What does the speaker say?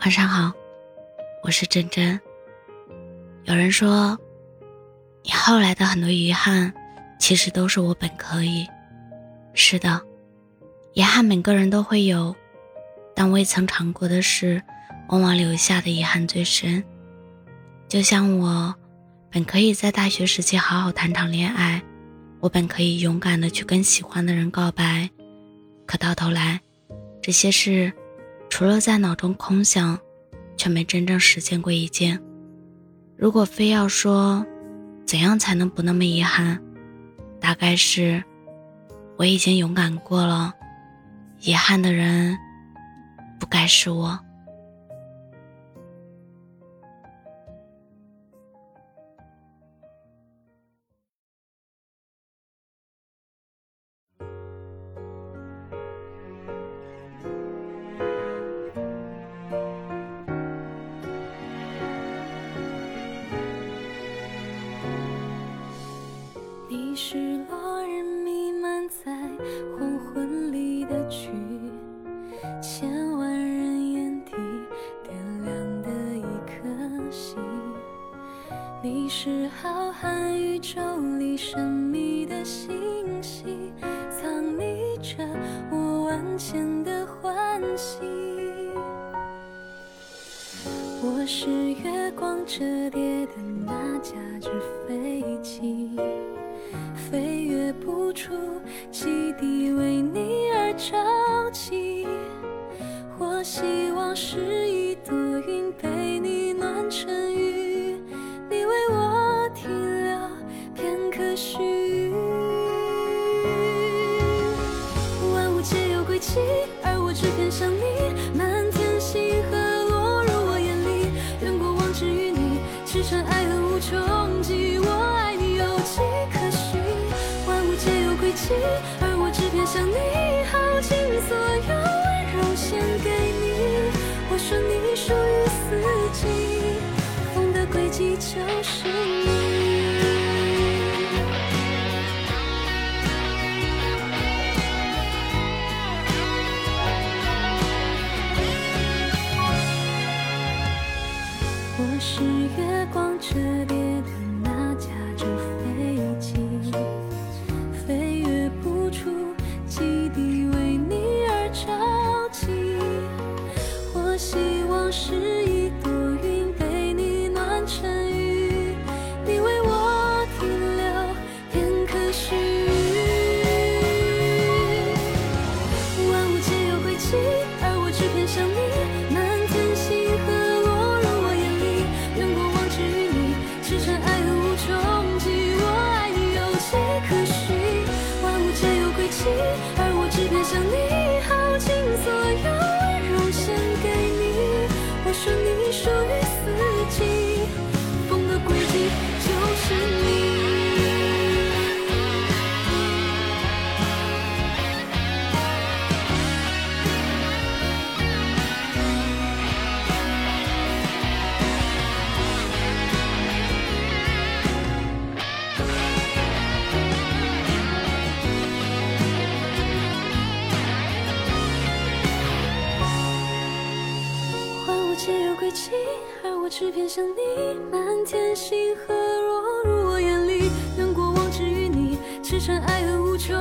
晚上好，我是真真。有人说，你后来的很多遗憾，其实都是我本可以。是的，遗憾每个人都会有，但未曾尝过的事，往往留下的遗憾最深。就像我，本可以在大学时期好好谈场恋爱，我本可以勇敢的去跟喜欢的人告白，可到头来，这些事。除了在脑中空想，却没真正实现过一件。如果非要说，怎样才能不那么遗憾？大概是，我已经勇敢过了，遗憾的人，不该是我。是落日弥漫在黄昏里的曲，千万人眼底点亮的一颗星。你是浩瀚宇宙里神秘的星系，藏匿着我万千的欢喜。我是月光折叠的那架纸飞机。希望是一朵云，被你暖成雨。你为我停留片刻须臾。万物皆有归期，而我只偏向你。满天星河落入我眼里，愿过往只与你，驰骋爱恨无穷极。我爱你有迹可循。万物皆有轨迹而我只偏向你，耗尽所有温柔献给。说你属于四季，风的轨迹就是你。我是月光折叠的是归期，而我只偏向你。满天星河落入我眼里，愿过往只与你，驰骋爱恨无穷